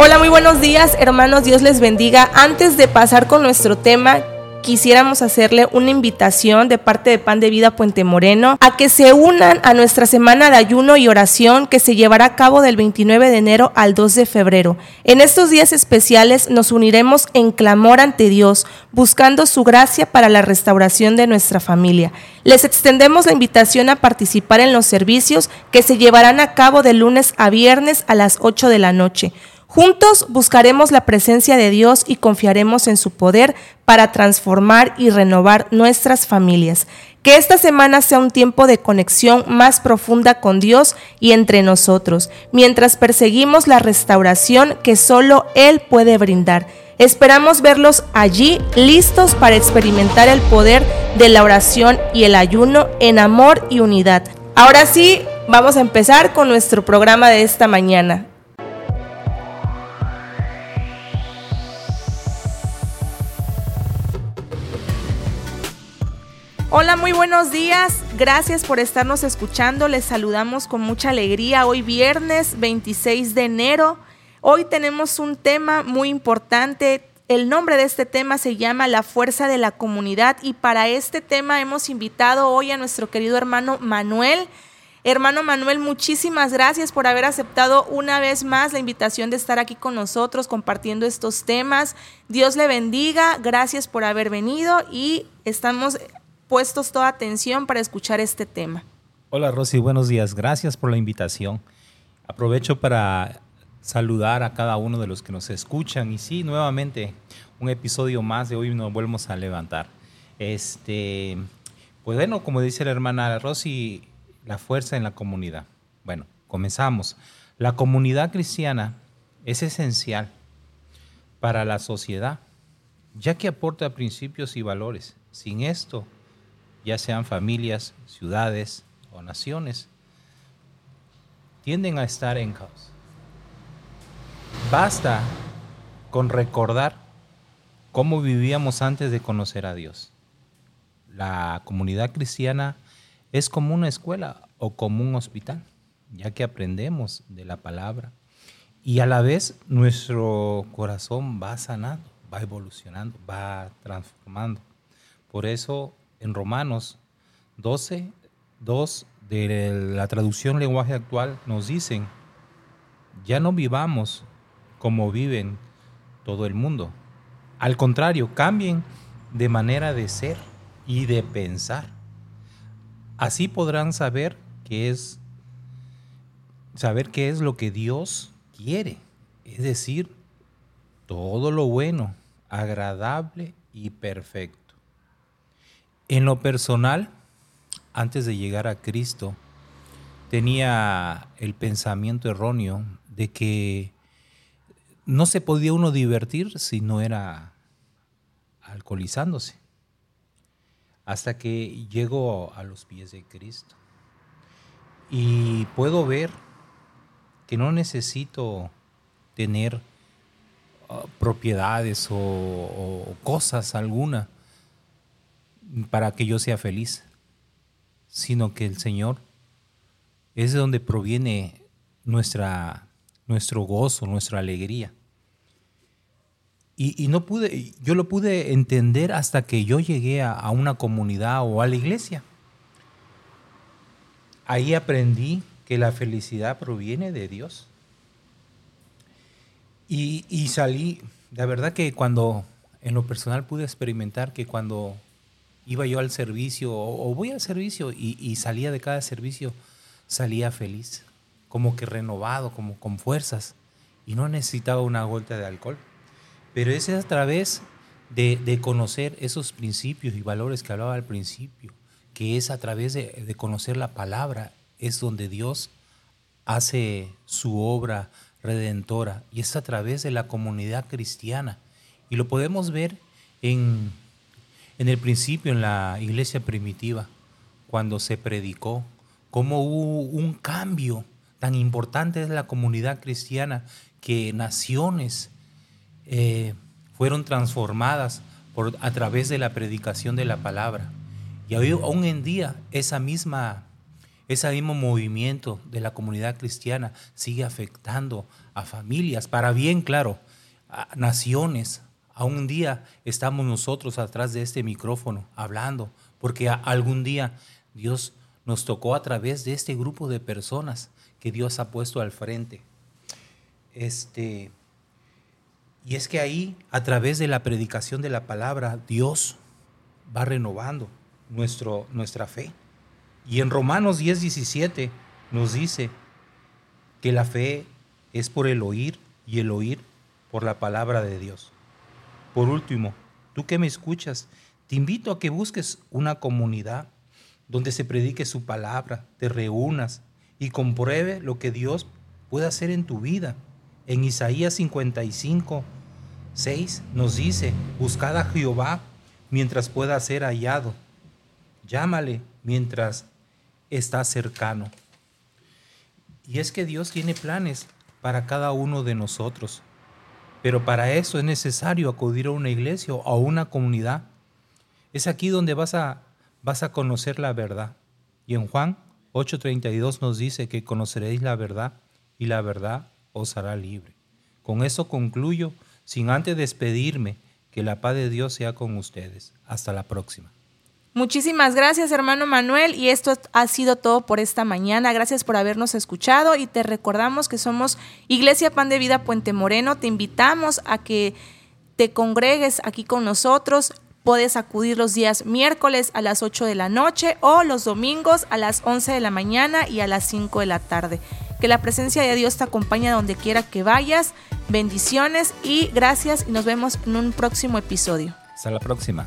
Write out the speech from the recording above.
Hola, muy buenos días, hermanos. Dios les bendiga. Antes de pasar con nuestro tema, quisiéramos hacerle una invitación de parte de Pan de Vida Puente Moreno a que se unan a nuestra semana de ayuno y oración que se llevará a cabo del 29 de enero al 2 de febrero. En estos días especiales nos uniremos en clamor ante Dios, buscando su gracia para la restauración de nuestra familia. Les extendemos la invitación a participar en los servicios que se llevarán a cabo de lunes a viernes a las 8 de la noche. Juntos buscaremos la presencia de Dios y confiaremos en su poder para transformar y renovar nuestras familias. Que esta semana sea un tiempo de conexión más profunda con Dios y entre nosotros, mientras perseguimos la restauración que solo Él puede brindar. Esperamos verlos allí listos para experimentar el poder de la oración y el ayuno en amor y unidad. Ahora sí, vamos a empezar con nuestro programa de esta mañana. Hola, muy buenos días. Gracias por estarnos escuchando. Les saludamos con mucha alegría hoy viernes 26 de enero. Hoy tenemos un tema muy importante. El nombre de este tema se llama La fuerza de la comunidad y para este tema hemos invitado hoy a nuestro querido hermano Manuel. Hermano Manuel, muchísimas gracias por haber aceptado una vez más la invitación de estar aquí con nosotros compartiendo estos temas. Dios le bendiga, gracias por haber venido y estamos puestos toda atención para escuchar este tema. Hola Rosy, buenos días. Gracias por la invitación. Aprovecho para saludar a cada uno de los que nos escuchan y sí, nuevamente un episodio más de hoy nos volvemos a levantar. Este, pues bueno, como dice la hermana Rosy, la fuerza en la comunidad. Bueno, comenzamos. La comunidad cristiana es esencial para la sociedad, ya que aporta principios y valores. Sin esto, ya sean familias, ciudades o naciones, tienden a estar en caos. Basta con recordar cómo vivíamos antes de conocer a Dios. La comunidad cristiana es como una escuela o como un hospital, ya que aprendemos de la palabra y a la vez nuestro corazón va sanando, va evolucionando, va transformando. Por eso en Romanos 12, 2 de la traducción lenguaje actual nos dicen, ya no vivamos como viven todo el mundo. Al contrario, cambien de manera de ser y de pensar. Así podrán saber qué es saber qué es lo que Dios quiere, es decir, todo lo bueno, agradable y perfecto. En lo personal, antes de llegar a Cristo, tenía el pensamiento erróneo de que no se podía uno divertir si no era alcoholizándose. Hasta que llego a los pies de Cristo. Y puedo ver que no necesito tener uh, propiedades o cosas alguna para que yo sea feliz, sino que el Señor es de donde proviene nuestra, nuestro gozo, nuestra alegría. Y, no pude, yo lo pude entender hasta que yo llegué a, una comunidad o a la iglesia. Ahí aprendí que la felicidad proviene de Dios. Y, y salí, la verdad que cuando en lo personal pude experimentar que cuando iba yo al servicio o, voy al servicio y, salía de cada servicio, salía feliz, como que renovado, como con fuerzas y no necesitaba una gota de alcohol. Pero es a través de, conocer esos principios y valores que hablaba al principio, que es a través de, de conocer la palabra, es donde Dios hace su obra redentora y es a través de la comunidad cristiana. Y lo podemos ver en en el principio, en la iglesia primitiva, cuando se predicó, cómo hubo un cambio tan importante en la comunidad cristiana que naciones eh, fueron transformadas por, a través de la predicación de la palabra. Y aún en día esa misma, ese mismo movimiento de la comunidad cristiana sigue afectando a familias, para bien claro, a naciones. A un día estamos nosotros atrás de este micrófono hablando, porque algún día Dios nos tocó a través de este grupo de personas que Dios ha puesto al frente. Este, y es que ahí, a través de la predicación de la palabra, Dios va renovando nuestro, nuestra fe. Y en Romanos 10, 17 nos dice que la fe es por el oír y el oír por la palabra de Dios. Por último, tú que me escuchas, te invito a que busques una comunidad donde se predique su palabra, te reúnas y compruebe lo que Dios puede hacer en tu vida. En Isaías 55, 6 nos dice, buscad a Jehová mientras pueda ser hallado. Llámale mientras está cercano. Y es que Dios tiene planes para cada uno de nosotros. Pero para eso es necesario acudir a una iglesia o a una comunidad. Es aquí donde vas a, vas a conocer la verdad. Y en Juan 8:32 nos dice que conoceréis la verdad y la verdad os hará libre. Con eso concluyo, sin antes despedirme, que la paz de Dios sea con ustedes. Hasta la próxima. Muchísimas gracias, hermano Manuel, y esto ha sido todo por esta mañana. Gracias por habernos escuchado y te recordamos que somos Iglesia Pan de Vida Puente Moreno. Te invitamos a que te congregues aquí con nosotros. Puedes acudir los días miércoles a las 8 de la noche o los domingos a las 11 de la mañana y a las 5 de la tarde. Que la presencia de Dios te acompañe donde quiera que vayas. Bendiciones y gracias y nos vemos en un próximo episodio. Hasta la próxima.